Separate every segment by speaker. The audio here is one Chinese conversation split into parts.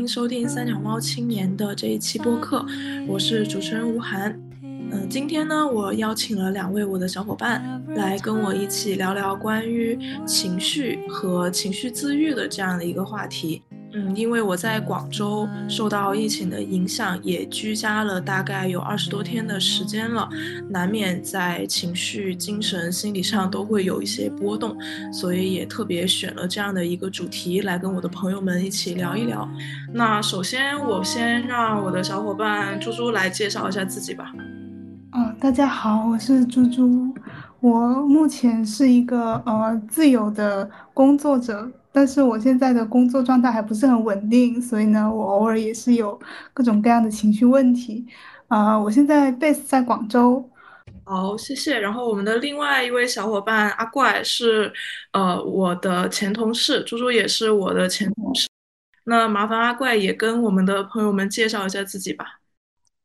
Speaker 1: 欢迎收听三脚猫青年的这一期播客，我是主持人吴涵。嗯，今天呢，我邀请了两位我的小伙伴来跟我一起聊聊关于情绪和情绪自愈的这样的一个话题。嗯，因为我在广州受到疫情的影响，也居家了大概有二十多天的时间了，难免在情绪、精神、心理上都会有一些波动，所以也特别选了这样的一个主题来跟我的朋友们一起聊一聊。那首先，我先让我的小伙伴猪猪来介绍一下自己吧。
Speaker 2: 哦，大家好，我是猪猪，我目前是一个呃自由的工作者。但是我现在的工作状态还不是很稳定，所以呢，我偶尔也是有各种各样的情绪问题。啊，我现在 base 在广州。
Speaker 1: 好，谢谢。然后我们的另外一位小伙伴阿怪是，呃，我的前同事，猪猪也是我的前同事。那麻烦阿怪也跟我们的朋友们介绍一下自己吧。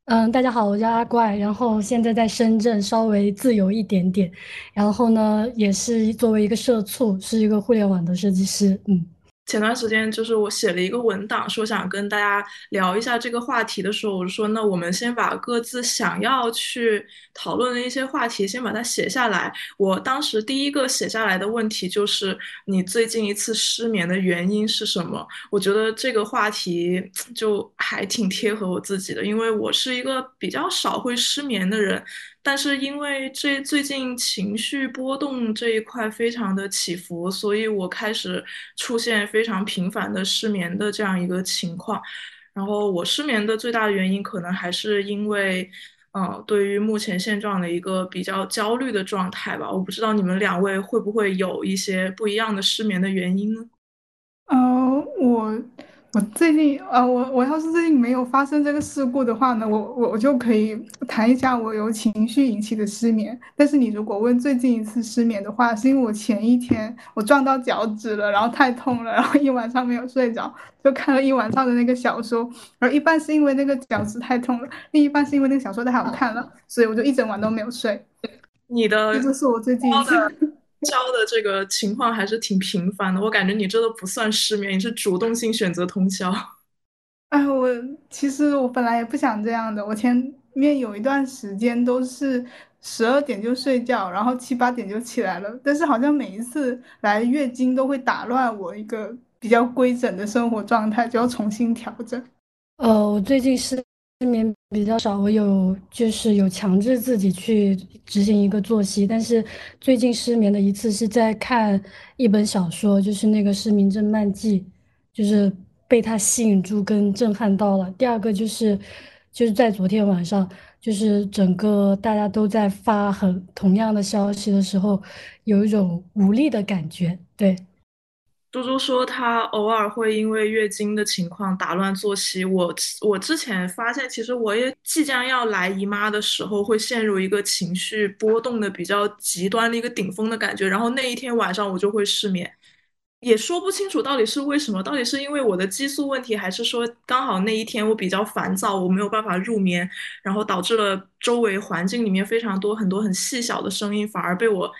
Speaker 3: 嗯，大家好，我叫阿怪，然后现在在深圳稍微自由一点点，然后呢，也是作为一个社畜，是一个互联网的设计师，嗯。
Speaker 1: 前段时间就是我写了一个文档，说想跟大家聊一下这个话题的时候，我就说那我们先把各自想要去讨论的一些话题先把它写下来。我当时第一个写下来的问题就是你最近一次失眠的原因是什么？我觉得这个话题就还挺贴合我自己的，因为我是一个比较少会失眠的人。但是因为这最近情绪波动这一块非常的起伏，所以我开始出现非常频繁的失眠的这样一个情况。然后我失眠的最大原因，可能还是因为，呃，对于目前现状的一个比较焦虑的状态吧。我不知道你们两位会不会有一些不一样的失眠的原因呢？
Speaker 2: 呃，我。我最近呃，我我要是最近没有发生这个事故的话呢，我我我就可以谈一下我由情绪引起的失眠。但是你如果问最近一次失眠的话，是因为我前一天我撞到脚趾了，然后太痛了，然后一晚上没有睡着，就看了一晚上的那个小说。而一半是因为那个脚趾太痛了，另一半是因为那个小说太好看了，所以我就一整晚都没有睡。
Speaker 1: 你的
Speaker 2: 这就是我最近一次。
Speaker 1: 交的这个情况还是挺频繁的，我感觉你这都不算失眠，你是主动性选择通宵。
Speaker 2: 哎，我其实我本来也不想这样的，我前面有一段时间都是十二点就睡觉，然后七八点就起来了，但是好像每一次来月经都会打乱我一个比较规整的生活状态，就要重新调整。
Speaker 3: 呃，我最近是。失眠比较少，我有就是有强制自己去执行一个作息，但是最近失眠的一次是在看一本小说，就是那个是《名侦漫记》，就是被它吸引住跟震撼到了。第二个就是就是在昨天晚上，就是整个大家都在发很同样的消息的时候，有一种无力的感觉，对。
Speaker 1: 猪猪说，他偶尔会因为月经的情况打乱作息。我我之前发现，其实我也即将要来姨妈的时候，会陷入一个情绪波动的比较极端的一个顶峰的感觉。然后那一天晚上我就会失眠，也说不清楚到底是为什么，到底是因为我的激素问题，还是说刚好那一天我比较烦躁，我没有办法入眠，然后导致了周围环境里面非常多很多很细小的声音，反而被我。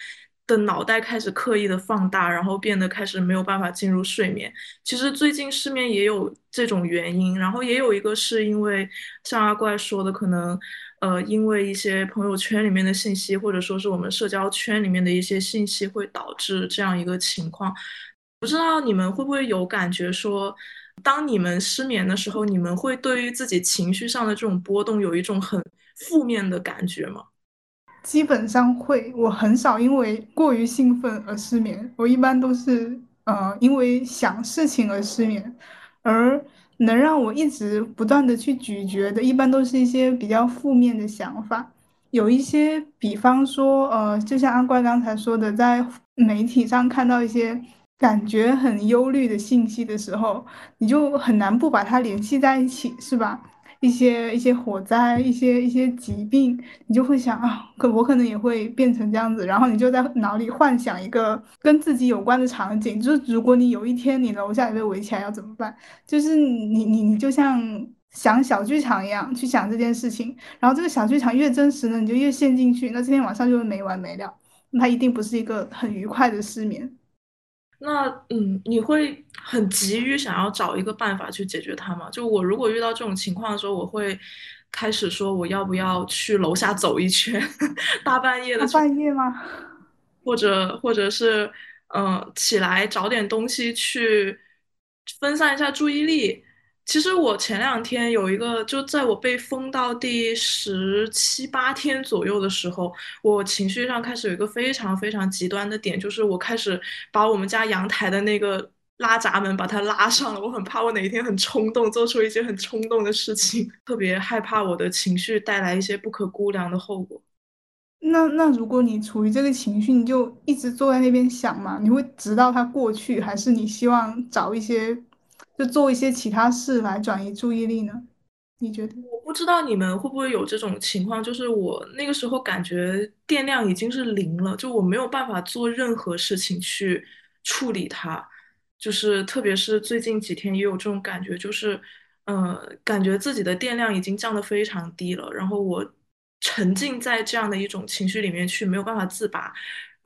Speaker 1: 的脑袋开始刻意的放大，然后变得开始没有办法进入睡眠。其实最近失眠也有这种原因，然后也有一个是因为像阿怪说的，可能呃因为一些朋友圈里面的信息，或者说是我们社交圈里面的一些信息，会导致这样一个情况。不知道你们会不会有感觉说，当你们失眠的时候，你们会对于自己情绪上的这种波动有一种很负面的感觉吗？
Speaker 2: 基本上会，我很少因为过于兴奋而失眠，我一般都是呃因为想事情而失眠，而能让我一直不断的去咀嚼的，一般都是一些比较负面的想法，有一些，比方说呃，就像阿怪刚才说的，在媒体上看到一些感觉很忧虑的信息的时候，你就很难不把它联系在一起，是吧？一些一些火灾，一些一些疾病，你就会想啊，可我可能也会变成这样子，然后你就在脑里幻想一个跟自己有关的场景，就是如果你有一天你楼下也被围起来要怎么办？就是你你你就像想小剧场一样去想这件事情，然后这个小剧场越真实呢，你就越陷进去，那今天晚上就会没完没了，那它一定不是一个很愉快的失眠。
Speaker 1: 那嗯，你会很急于想要找一个办法去解决它吗？就我如果遇到这种情况的时候，我会开始说我要不要去楼下走一圈，大半夜的
Speaker 2: 大
Speaker 1: 去，
Speaker 2: 半夜吗？
Speaker 1: 或者或者是嗯、呃起来找点东西去分散一下注意力。其实我前两天有一个，就在我被封到第十七八天左右的时候，我情绪上开始有一个非常非常极端的点，就是我开始把我们家阳台的那个拉闸门把它拉上了。我很怕我哪一天很冲动，做出一些很冲动的事情，特别害怕我的情绪带来一些不可估量的后果。
Speaker 2: 那那如果你处于这个情绪，你就一直坐在那边想嘛？你会直到它过去，还是你希望找一些，就做一些其他事来转移注意力呢？你觉得？
Speaker 1: 我不知道你们会不会有这种情况，就是我那个时候感觉电量已经是零了，就我没有办法做任何事情去处理它，就是特别是最近几天也有这种感觉，就是呃，感觉自己的电量已经降得非常低了，然后我沉浸在这样的一种情绪里面去，没有办法自拔。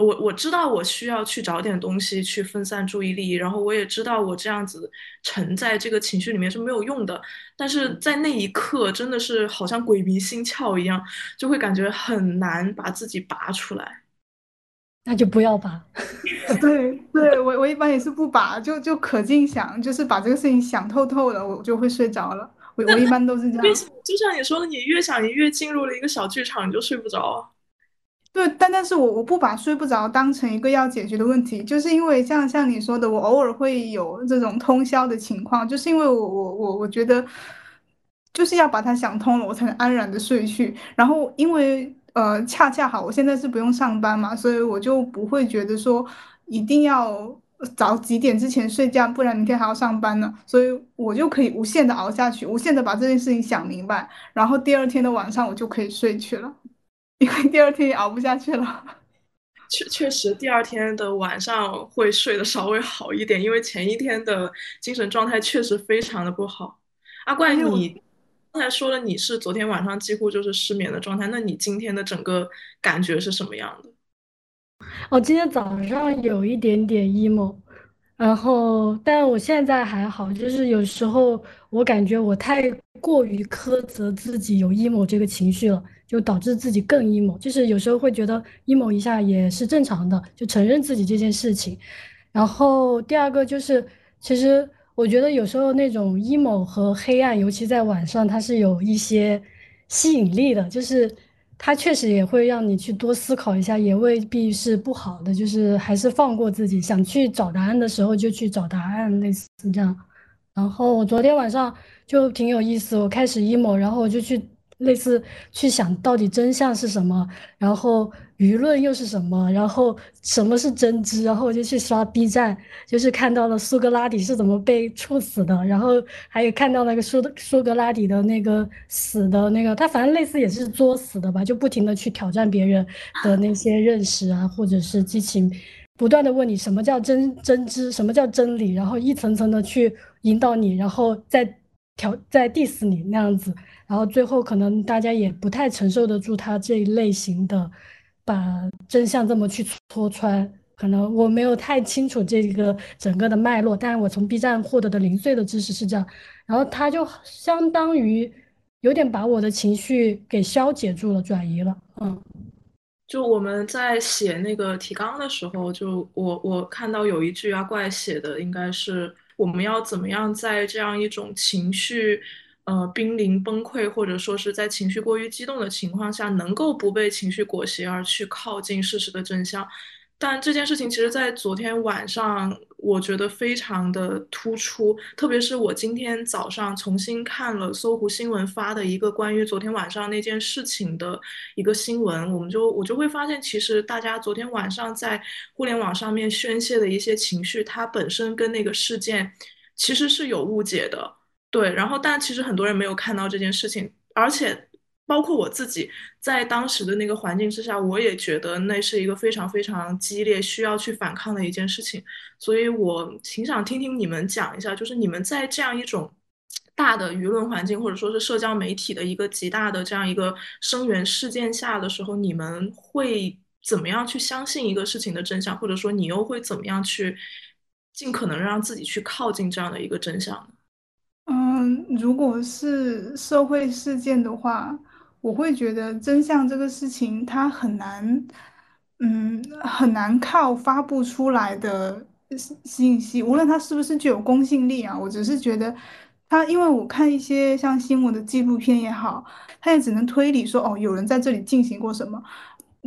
Speaker 1: 我我知道我需要去找点东西去分散注意力，然后我也知道我这样子沉在这个情绪里面是没有用的。但是在那一刻，真的是好像鬼迷心窍一样，就会感觉很难把自己拔出来。
Speaker 3: 那就不要拔。
Speaker 2: 对对，我我一般也是不拔，就就可劲想，就是把这个事情想透透了，我就会睡着了。我我一般都是这样。
Speaker 1: 越想，就像你说的，你越想，你越进入了一个小剧场，你就睡不着。
Speaker 2: 对，但但是我我不把睡不着当成一个要解决的问题，就是因为像像你说的，我偶尔会有这种通宵的情况，就是因为我我我我觉得就是要把它想通了，我才能安然的睡去。然后因为呃恰恰好我现在是不用上班嘛，所以我就不会觉得说一定要早几点之前睡觉，不然明天还要上班呢，所以我就可以无限的熬下去，无限的把这件事情想明白，然后第二天的晚上我就可以睡去了。因为第二天也熬不下去了。
Speaker 1: 确确实，第二天的晚上会睡得稍微好一点，因为前一天的精神状态确实非常的不好。阿怪，
Speaker 2: 而且我
Speaker 1: 你刚才说了你是昨天晚上几乎就是失眠的状态，那你今天的整个感觉是什么样的？
Speaker 3: 我今天早上有一点点 emo，然后，但我现在还好，就是有时候我感觉我太过于苛责自己有 emo 这个情绪了，就导致自己更 emo。就是有时候会觉得 emo 一下也是正常的，就承认自己这件事情。然后第二个就是，其实我觉得有时候那种 emo 和黑暗，尤其在晚上，它是有一些吸引力的，就是它确实也会让你去多思考一下，也未必是不好的，就是还是放过自己，想去找答案的时候就去找答案，类似这样。然后我昨天晚上就挺有意思，我开始 emo，然后我就去类似去想到底真相是什么，然后舆论又是什么，然后什么是真知，然后我就去刷 B 站，就是看到了苏格拉底是怎么被处死的，然后还有看到那个苏苏格拉底的那个死的那个，他反正类似也是作死的吧，就不停的去挑战别人的那些认识啊，或者是激情。不断的问你什么叫真真知，什么叫真理，然后一层层的去引导你，然后再调再 diss 你那样子，然后最后可能大家也不太承受得住他这一类型的把真相这么去戳穿。可能我没有太清楚这个整个的脉络，但是我从 B 站获得的零碎的知识是这样，然后他就相当于有点把我的情绪给消解住了，转移了，嗯。
Speaker 1: 就我们在写那个提纲的时候，就我我看到有一句阿怪写的，应该是我们要怎么样在这样一种情绪，呃，濒临崩溃，或者说是在情绪过于激动的情况下，能够不被情绪裹挟而去靠近事实的真相。但这件事情其实，在昨天晚上，我觉得非常的突出，特别是我今天早上重新看了搜狐新闻发的一个关于昨天晚上那件事情的一个新闻，我们就我就会发现，其实大家昨天晚上在互联网上面宣泄的一些情绪，它本身跟那个事件其实是有误解的，对，然后但其实很多人没有看到这件事情，而且。包括我自己在当时的那个环境之下，我也觉得那是一个非常非常激烈、需要去反抗的一件事情。所以我挺想听听你们讲一下，就是你们在这样一种大的舆论环境，或者说是社交媒体的一个极大的这样一个声援事件下的时候，你们会怎么样去相信一个事情的真相，或者说你又会怎么样去尽可能让自己去靠近这样的一个真相呢？
Speaker 2: 嗯，如果是社会事件的话，我会觉得真相这个事情它很难，嗯，很难靠发布出来的信信息，无论它是不是具有公信力啊，我只是觉得它，因为我看一些像新闻的纪录片也好，它也只能推理说，哦，有人在这里进行过什么，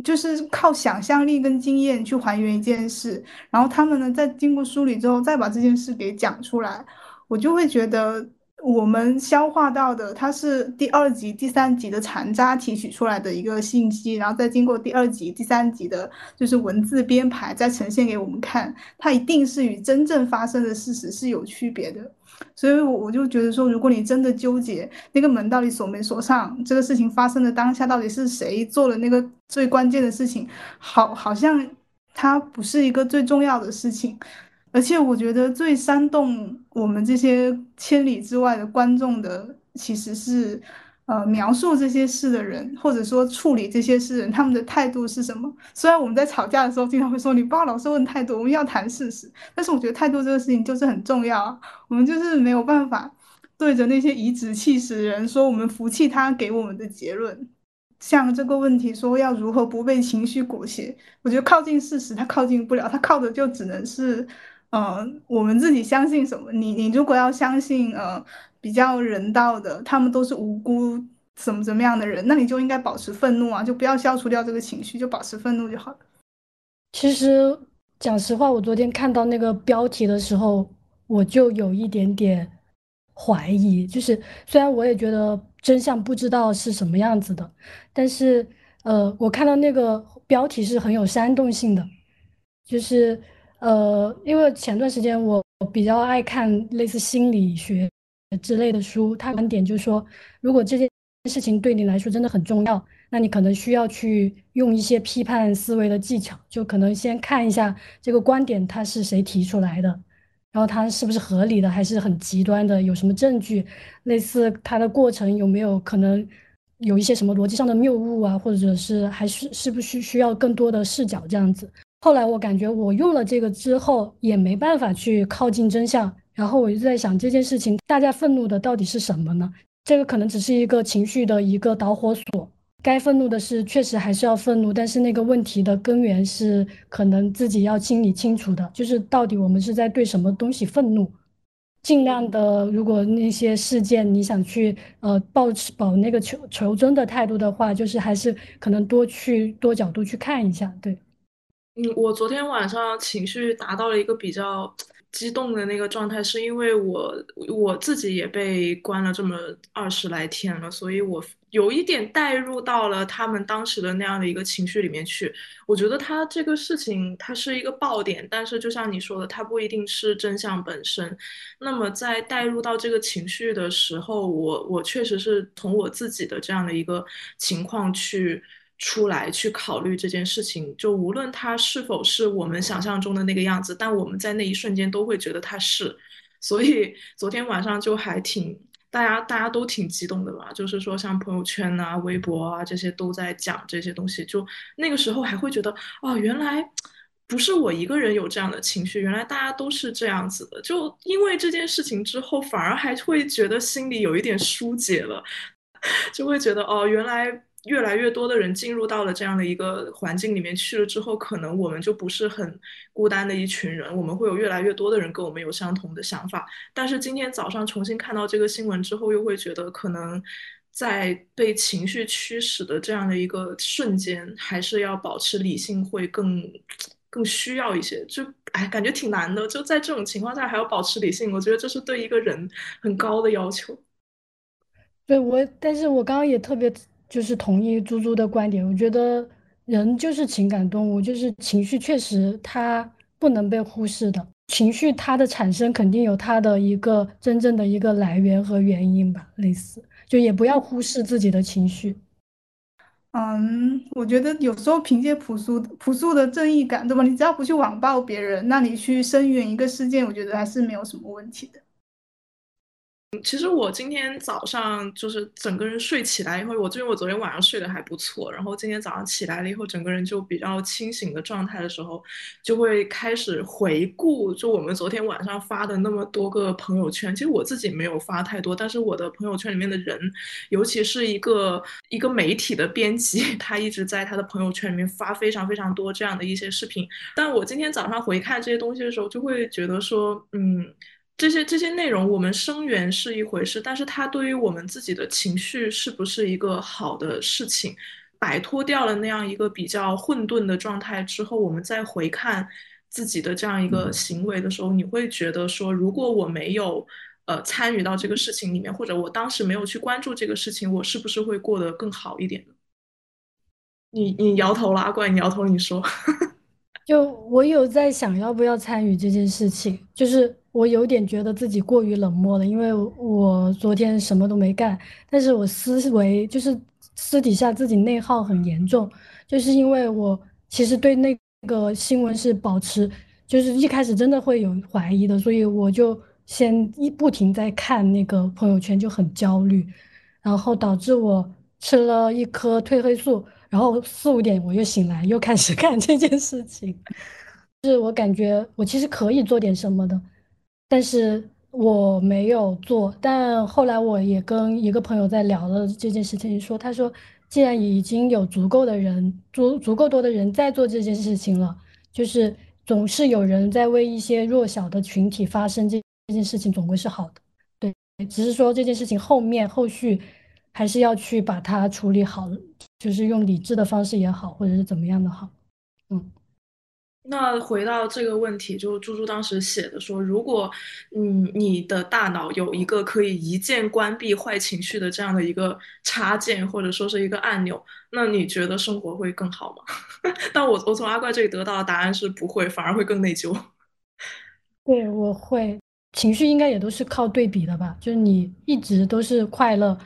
Speaker 2: 就是靠想象力跟经验去还原一件事，然后他们呢，在经过梳理之后，再把这件事给讲出来。我就会觉得，我们消化到的，它是第二集、第三集的残渣提取出来的一个信息，然后再经过第二集、第三集的，就是文字编排，再呈现给我们看，它一定是与真正发生的事实是有区别的。所以，我我就觉得说，如果你真的纠结那个门到底锁没锁上，这个事情发生的当下到底是谁做了那个最关键的事情，好，好像它不是一个最重要的事情。而且我觉得最煽动我们这些千里之外的观众的，其实是，呃，描述这些事的人，或者说处理这些事人，他们的态度是什么？虽然我们在吵架的时候经常会说你不要老是问态度，我们要谈事实，但是我觉得态度这个事情就是很重要啊。我们就是没有办法对着那些颐指气使的人说我们服气他给我们的结论。像这个问题说要如何不被情绪裹挟，我觉得靠近事实他靠近不了，他靠的就只能是。呃，我们自己相信什么？你你如果要相信呃比较人道的，他们都是无辜怎么怎么样的人，那你就应该保持愤怒啊，就不要消除掉这个情绪，就保持愤怒就好了。
Speaker 3: 其实讲实话，我昨天看到那个标题的时候，我就有一点点怀疑。就是虽然我也觉得真相不知道是什么样子的，但是呃，我看到那个标题是很有煽动性的，就是。呃，因为前段时间我比较爱看类似心理学之类的书，他观点就是说，如果这件事情对你来说真的很重要，那你可能需要去用一些批判思维的技巧，就可能先看一下这个观点它是谁提出来的，然后它是不是合理的，还是很极端的，有什么证据，类似它的过程有没有可能有一些什么逻辑上的谬误啊，或者是还是是不是需要更多的视角这样子。后来我感觉我用了这个之后也没办法去靠近真相，然后我就在想这件事情大家愤怒的到底是什么呢？这个可能只是一个情绪的一个导火索，该愤怒的是确实还是要愤怒，但是那个问题的根源是可能自己要清理清楚的，就是到底我们是在对什么东西愤怒，尽量的如果那些事件你想去呃保持保那个求求真的态度的话，就是还是可能多去多角度去看一下，对。
Speaker 1: 嗯，我昨天晚上情绪达到了一个比较激动的那个状态，是因为我我自己也被关了这么二十来天了，所以我有一点带入到了他们当时的那样的一个情绪里面去。我觉得他这个事情它是一个爆点，但是就像你说的，它不一定是真相本身。那么在带入到这个情绪的时候，我我确实是从我自己的这样的一个情况去。出来去考虑这件事情，就无论他是否是我们想象中的那个样子，但我们在那一瞬间都会觉得他是。所以昨天晚上就还挺，大家大家都挺激动的吧？就是说像朋友圈啊、微博啊这些都在讲这些东西，就那个时候还会觉得，哦，原来不是我一个人有这样的情绪，原来大家都是这样子的。就因为这件事情之后，反而还会觉得心里有一点疏解了，就会觉得哦，原来。越来越多的人进入到了这样的一个环境里面去了之后，可能我们就不是很孤单的一群人，我们会有越来越多的人跟我们有相同的想法。但是今天早上重新看到这个新闻之后，又会觉得可能在被情绪驱使的这样的一个瞬间，还是要保持理性会更更需要一些。就哎，感觉挺难的。就在这种情况下还要保持理性，我觉得这是对一个人很高的要求。
Speaker 3: 对我，但是我刚刚也特别。就是同意猪猪的观点，我觉得人就是情感动物，就是情绪确实它不能被忽视的，情绪它的产生肯定有它的一个真正的一个来源和原因吧，类似就也不要忽视自己的情绪。
Speaker 2: 嗯，我觉得有时候凭借朴素朴素的正义感，对吧？你只要不去网暴别人，那你去声援一个事件，我觉得还是没有什么问题的。
Speaker 1: 其实我今天早上就是整个人睡起来以后，我因为我昨天晚上睡得还不错，然后今天早上起来了以后，整个人就比较清醒的状态的时候，就会开始回顾，就我们昨天晚上发的那么多个朋友圈。其实我自己没有发太多，但是我的朋友圈里面的人，尤其是一个一个媒体的编辑，他一直在他的朋友圈里面发非常非常多这样的一些视频。但我今天早上回看这些东西的时候，就会觉得说，嗯。这些这些内容，我们声援是一回事，但是它对于我们自己的情绪是不是一个好的事情？摆脱掉了那样一个比较混沌的状态之后，我们再回看自己的这样一个行为的时候，你会觉得说，如果我没有呃参与到这个事情里面，或者我当时没有去关注这个事情，我是不是会过得更好一点呢？你你摇头了，阿怪，你摇头，你说。
Speaker 3: 就我有在想要不要参与这件事情，就是我有点觉得自己过于冷漠了，因为我昨天什么都没干，但是我思维就是私底下自己内耗很严重，就是因为我其实对那个新闻是保持，就是一开始真的会有怀疑的，所以我就先一不停在看那个朋友圈，就很焦虑，然后导致我吃了一颗褪黑素。然后四五点我又醒来，又开始 干这件事情。是我感觉我其实可以做点什么的，但是我没有做。但后来我也跟一个朋友在聊了这件事情，说他说，既然已经有足够的人，足足够多的人在做这件事情了，就是总是有人在为一些弱小的群体发生这这件事情，总归是好的。对，只是说这件事情后面后续。还是要去把它处理好，就是用理智的方式也好，或者是怎么样的好，嗯。
Speaker 1: 那回到这个问题，就猪猪当时写的说，如果嗯你的大脑有一个可以一键关闭坏情绪的这样的一个插件，或者说是一个按钮，那你觉得生活会更好吗？但我我从阿怪这里得到的答案是不会，反而会更内疚。
Speaker 3: 对，我会情绪应该也都是靠对比的吧，就是你一直都是快乐。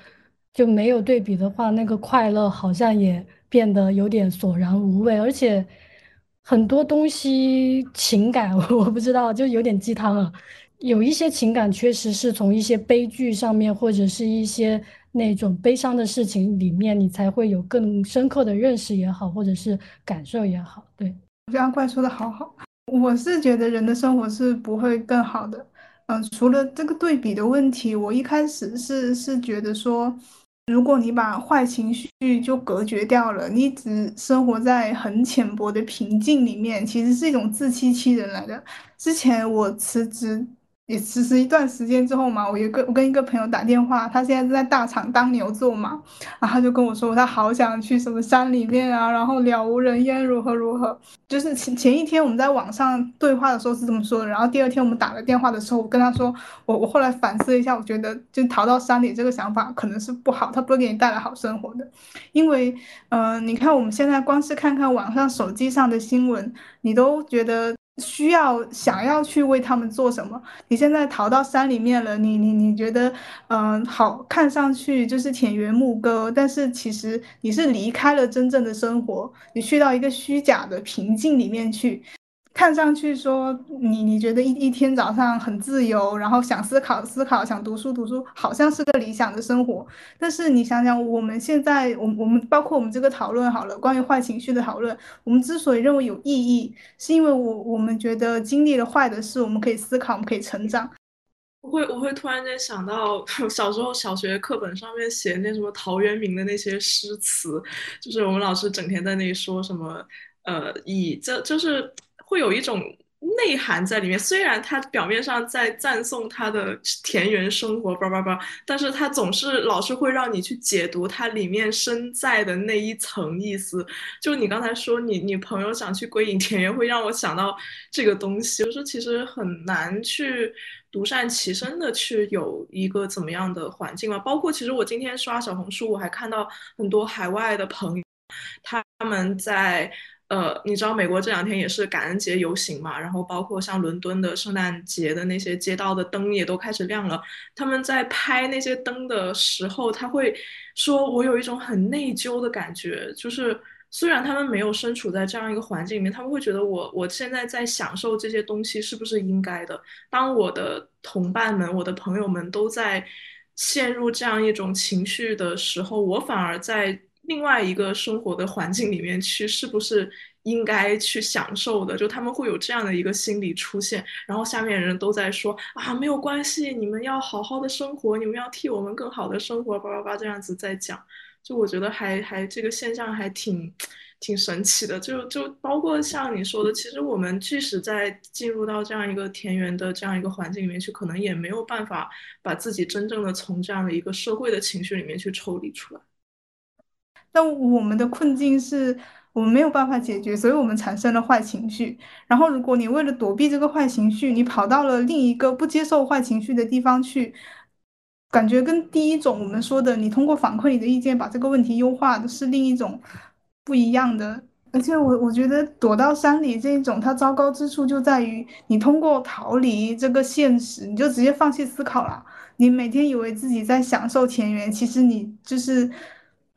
Speaker 3: 就没有对比的话，那个快乐好像也变得有点索然无味，而且很多东西情感 我不知道，就有点鸡汤啊。有一些情感确实是从一些悲剧上面，或者是一些那种悲伤的事情里面，你才会有更深刻的认识也好，或者是感受也好。对，
Speaker 2: 我觉得阿怪说的好好，我是觉得人的生活是不会更好的。嗯，除了这个对比的问题，我一开始是是觉得说。如果你把坏情绪就隔绝掉了，你只生活在很浅薄的平静里面，其实是一种自欺欺人来的。之前我辞职。也其实一段时间之后嘛，我一个我跟一个朋友打电话，他现在在大厂当牛做嘛，然后他就跟我说，他好想去什么山里面啊，然后了无人烟，如何如何。就是前前一天我们在网上对话的时候是这么说的，然后第二天我们打了电话的时候，我跟他说，我我后来反思一下，我觉得就逃到山里这个想法可能是不好，它不会给你带来好生活的，因为，嗯，你看我们现在光是看看网上手机上的新闻，你都觉得。需要想要去为他们做什么？你现在逃到山里面了，你你你觉得，嗯，好看上去就是田园牧歌，但是其实你是离开了真正的生活，你去到一个虚假的平静里面去。看上去说你你觉得一一天早上很自由，然后想思考思考，想读书读书，好像是个理想的生活。但是你想想，我们现在，我我们包括我们这个讨论好了，关于坏情绪的讨论，我们之所以认为有意义，是因为我我们觉得经历了坏的事，我们可以思考，我们可以成长。
Speaker 1: 我会我会突然间想到 小时候小学课本上面写那什么陶渊明的那些诗词，就是我们老师整天在那里说什么，呃，以这就是。会有一种内涵在里面，虽然他表面上在赞颂他的田园生活，叭叭叭，但是他总是老是会让你去解读它里面身在的那一层意思。就你刚才说你你朋友想去归隐田园，会让我想到这个东西。就是其实很难去独善其身的去有一个怎么样的环境嘛。包括其实我今天刷小红书，我还看到很多海外的朋友，他们在。呃，你知道美国这两天也是感恩节游行嘛？然后包括像伦敦的圣诞节的那些街道的灯也都开始亮了。他们在拍那些灯的时候，他会说：“我有一种很内疚的感觉，就是虽然他们没有身处在这样一个环境里面，他们会觉得我我现在在享受这些东西是不是应该的？当我的同伴们、我的朋友们都在陷入这样一种情绪的时候，我反而在另外一个生活的环境里面去，是不是应该去享受的？就他们会有这样的一个心理出现，然后下面人都在说啊，没有关系，你们要好好的生活，你们要替我们更好的生活，叭叭叭这样子在讲。就我觉得还还这个现象还挺挺神奇的，就就包括像你说的，其实我们即使在进入到这样一个田园的这样一个环境里面去，可能也没有办法把自己真正的从这样的一个社会的情绪里面去抽离出来。
Speaker 2: 那我们的困境是我们没有办法解决，所以我们产生了坏情绪。然后如果你为了躲避这个坏情绪，你跑到了另一个不接受坏情绪的地方去。感觉跟第一种我们说的，你通过反馈你的意见把这个问题优化的是另一种不一样的。而且我我觉得躲到山里这一种，它糟糕之处就在于你通过逃离这个现实，你就直接放弃思考了。你每天以为自己在享受田园，其实你就是，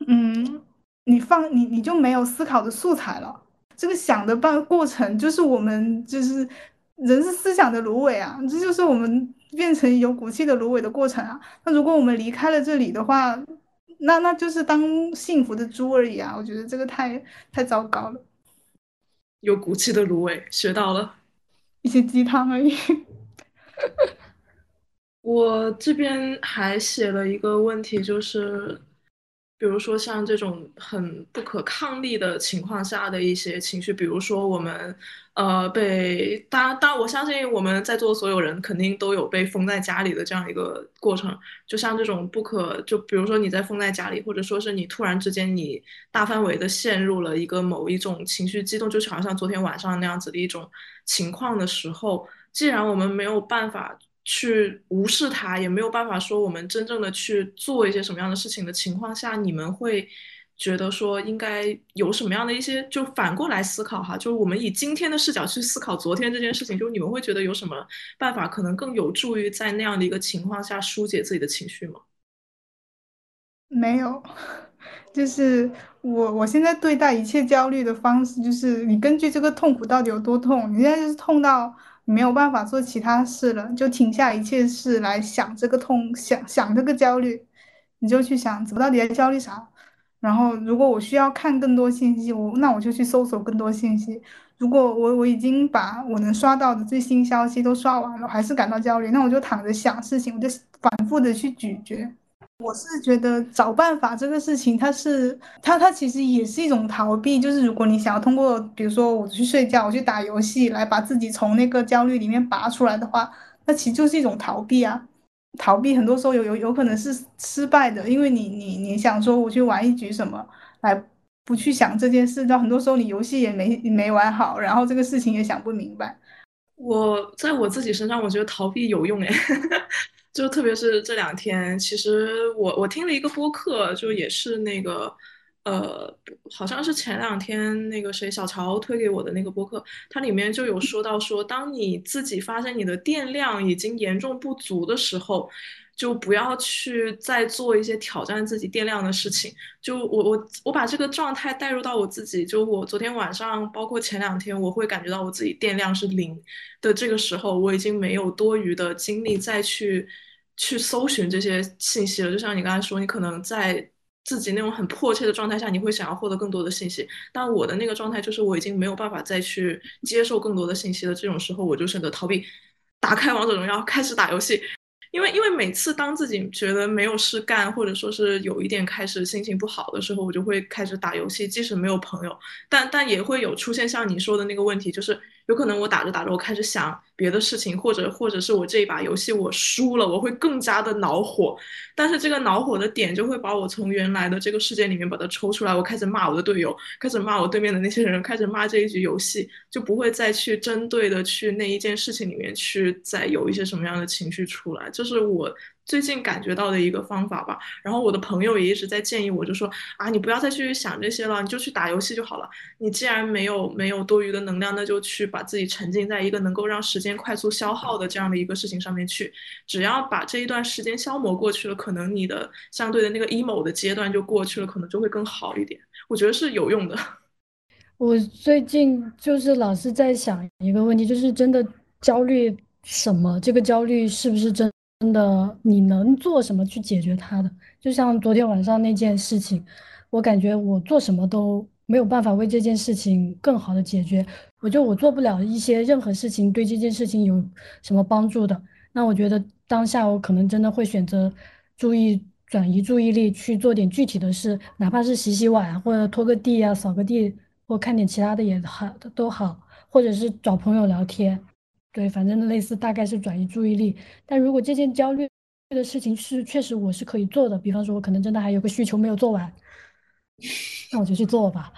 Speaker 2: 嗯，你放你你就没有思考的素材了。这个想的半过程就是我们就是人是思想的芦苇啊，这就是我们。变成有骨气的芦苇的过程啊！那如果我们离开了这里的话，那那就是当幸福的猪而已啊！我觉得这个太太糟糕了。
Speaker 1: 有骨气的芦苇，学到了
Speaker 2: 一些鸡汤而已。
Speaker 1: 我这边还写了一个问题，就是。比如说像这种很不可抗力的情况下的一些情绪，比如说我们，呃，被当当我相信我们在座所有人肯定都有被封在家里的这样一个过程。就像这种不可，就比如说你在封在家里，或者说是你突然之间你大范围的陷入了一个某一种情绪激动，就好像昨天晚上那样子的一种情况的时候，既然我们没有办法。去无视它，也没有办法说我们真正的去做一些什么样的事情的情况下，你们会觉得说应该有什么样的一些，就反过来思考哈，就是我们以今天的视角去思考昨天这件事情，就你们会觉得有什么办法可能更有助于在那样的一个情况下疏解自己的情绪吗？
Speaker 2: 没有，就是我我现在对待一切焦虑的方式，就是你根据这个痛苦到底有多痛，你现在就是痛到。没有办法做其他事了，就停下一切事来想这个痛，想想这个焦虑，你就去想我到底在焦虑啥。然后，如果我需要看更多信息，我那我就去搜索更多信息。如果我我已经把我能刷到的最新消息都刷完了，还是感到焦虑，那我就躺着想事情，我就反复的去咀嚼。我是觉得找办法这个事情，它是它它其实也是一种逃避。就是如果你想要通过，比如说我去睡觉，我去打游戏来把自己从那个焦虑里面拔出来的话，那其实就是一种逃避啊。逃避很多时候有有有可能是失败的，因为你你你想说我去玩一局什么，来不去想这件事，到很多时候你游戏也没没玩好，然后这个事情也想不明白。
Speaker 1: 我在我自己身上，我觉得逃避有用哎。就特别是这两天，其实我我听了一个播客，就也是那个，呃，好像是前两天那个谁小乔推给我的那个播客，它里面就有说到说，当你自己发现你的电量已经严重不足的时候。就不要去再做一些挑战自己电量的事情。就我我我把这个状态带入到我自己，就我昨天晚上，包括前两天，我会感觉到我自己电量是零的这个时候，我已经没有多余的精力再去去搜寻这些信息了。就像你刚才说，你可能在自己那种很迫切的状态下，你会想要获得更多的信息。但我的那个状态就是我已经没有办法再去接受更多的信息了。这种时候，我就选择逃避，打开王者荣耀，开始打游戏。因为，因为每次当自己觉得没有事干，或者说是有一点开始心情不好的时候，我就会开始打游戏，即使没有朋友，但但也会有出现像你说的那个问题，就是。有可能我打着打着，我开始想别的事情，或者或者是我这一把游戏我输了，我会更加的恼火。但是这个恼火的点就会把我从原来的这个世界里面把它抽出来，我开始骂我的队友，开始骂我对面的那些人，开始骂这一局游戏，就不会再去针对的去那一件事情里面去再有一些什么样的情绪出来。就是我。最近感觉到的一个方法吧，然后我的朋友也一直在建议我，就说啊，你不要再去想这些了，你就去打游戏就好了。你既然没有没有多余的能量，那就去把自己沉浸在一个能够让时间快速消耗的这样的一个事情上面去。只要把这一段时间消磨过去了，可能你的相对的那个 emo 的阶段就过去了，可能就会更好一点。我觉得是有用的。
Speaker 3: 我最近就是老是在想一个问题，就是真的焦虑什么？这个焦虑是不是真真的？你能做什么去解决它的？就像昨天晚上那件事情，我感觉我做什么都没有办法为这件事情更好的解决。我觉得我做不了一些任何事情对这件事情有什么帮助的。那我觉得当下我可能真的会选择注意转移注意力去做点具体的事，哪怕是洗洗碗或者拖个地啊、扫个地。或看点其他的也好，都好，或者是找朋友聊天，对，反正类似，大概是转移注意力。但如果这件焦虑的事情是确实我是可以做的，比方说我可能真的还有个需求没有做完，那我就去做吧。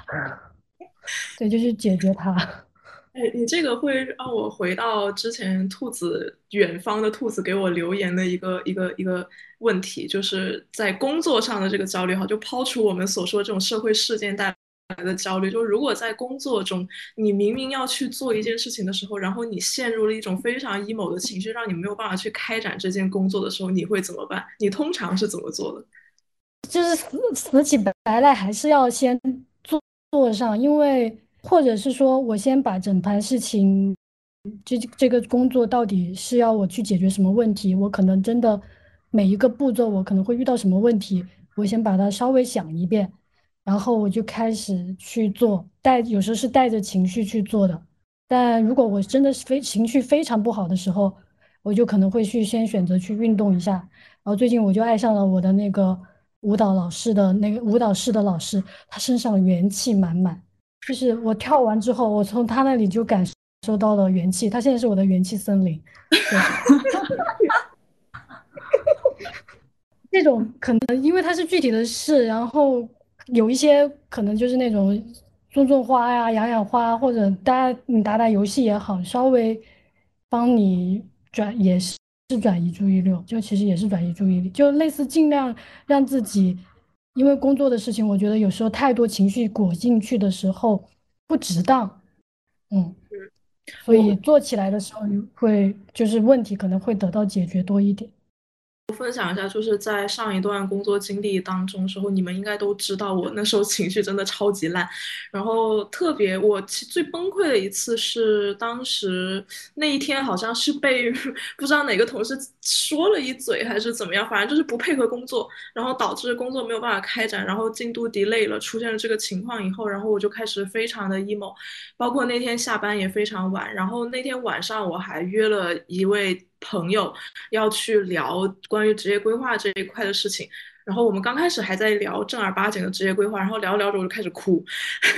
Speaker 3: 对，就去解决它。
Speaker 1: 哎，你这个会让我回到之前兔子远方的兔子给我留言的一个一个一个问题，就是在工作上的这个焦虑哈，就抛除我们所说这种社会事件带。来的焦虑，就是如果在工作中，你明明要去做一件事情的时候，然后你陷入了一种非常 emo 的情绪，让你没有办法去开展这件工作的时候，你会怎么办？你通常是怎么做的？
Speaker 3: 就是死死起白来，还是要先做做上，因为或者是说我先把整盘事情，这这个工作到底是要我去解决什么问题？我可能真的每一个步骤我可能会遇到什么问题，我先把它稍微想一遍。然后我就开始去做，带有时候是带着情绪去做的。但如果我真的是非情绪非常不好的时候，我就可能会去先选择去运动一下。然后最近我就爱上了我的那个舞蹈老师的那个舞蹈室的老师，他身上元气满满，就是我跳完之后，我从他那里就感受到了元气。他现在是我的元气森林。这种可能因为他是具体的事，然后。有一些可能就是那种种种花呀、养养花，或者打你打打游戏也好，稍微帮你转也是是转移注意力，就其实也是转移注意力，就类似尽量让自己，因为工作的事情，我觉得有时候太多情绪裹进去的时候不值当，嗯，所以做起来的时候会就是问题可能会得到解决多一点。
Speaker 1: 我分享一下，就是在上一段工作经历当中时候，你们应该都知道，我那时候情绪真的超级烂。然后特别我最崩溃的一次是，当时那一天好像是被 不知道哪个同事说了一嘴还是怎么样，反正就是不配合工作，然后导致工作没有办法开展，然后进度 delay 了，出现了这个情况以后，然后我就开始非常的 emo，包括那天下班也非常晚，然后那天晚上我还约了一位。朋友要去聊关于职业规划这一块的事情。然后我们刚开始还在聊正儿八经的职业规划，然后聊着聊着我就开始哭，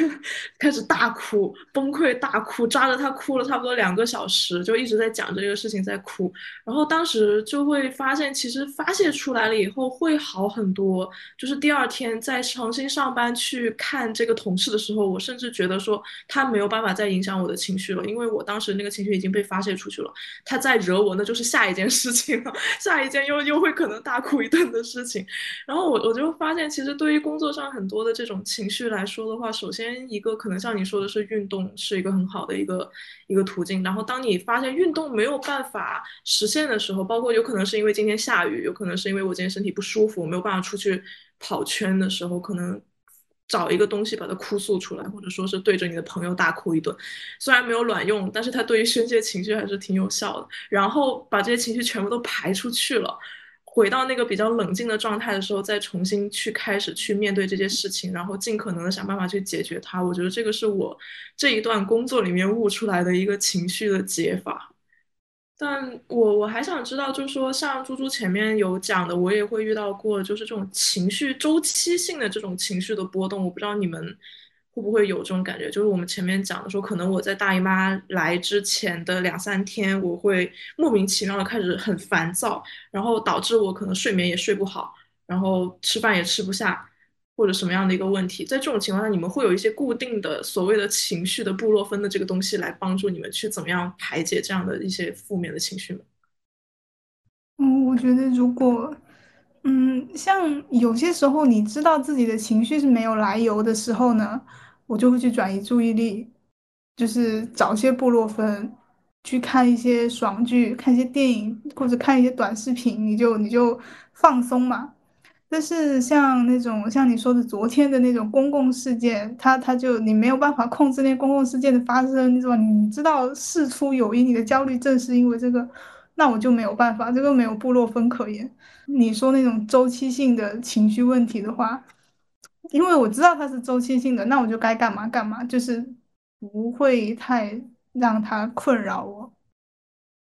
Speaker 1: 开始大哭，崩溃大哭，抓着他哭了差不多两个小时，就一直在讲这个事情在哭。然后当时就会发现，其实发泄出来了以后会好很多。就是第二天再重新上班去看这个同事的时候，我甚至觉得说他没有办法再影响我的情绪了，因为我当时那个情绪已经被发泄出去了。他再惹我，那就是下一件事情了，下一件又又会可能大哭一顿的事情。然后我我就发现，其实对于工作上很多的这种情绪来说的话，首先一个可能像你说的是运动是一个很好的一个一个途径。然后当你发现运动没有办法实现的时候，包括有可能是因为今天下雨，有可能是因为我今天身体不舒服，我没有办法出去跑圈的时候，可能找一个东西把它哭诉出来，或者说是对着你的朋友大哭一顿，虽然没有卵用，但是它对于宣泄情绪还是挺有效的。然后把这些情绪全部都排出去了。回到那个比较冷静的状态的时候，再重新去开始去面对这些事情，然后尽可能的想办法去解决它。我觉得这个是我这一段工作里面悟出来的一个情绪的解法。但我我还想知道，就是说像猪猪前面有讲的，我也会遇到过，就是这种情绪周期性的这种情绪的波动。我不知道你们。会不会有这种感觉？就是我们前面讲的说，可能我在大姨妈来之前的两三天，我会莫名其妙的开始很烦躁，然后导致我可能睡眠也睡不好，然后吃饭也吃不下，或者什么样的一个问题？在这种情况下，你们会有一些固定的所谓的情绪的布洛芬的这个东西来帮助你们去怎么样排解这样的一些负面的情绪吗？
Speaker 2: 嗯，我觉得如果，嗯，像有些时候你知道自己的情绪是没有来由的时候呢？我就会去转移注意力，就是找些布洛芬，去看一些爽剧，看一些电影，或者看一些短视频，你就你就放松嘛。但是像那种像你说的昨天的那种公共事件，它它就你没有办法控制那公共事件的发生，是吧？你知道事出有因，你的焦虑正是因为这个，那我就没有办法，这个没有布洛芬可言。你说那种周期性的情绪问题的话，因为我知道它是周期性的，那我就该干嘛干嘛，就是不会太让它困扰我。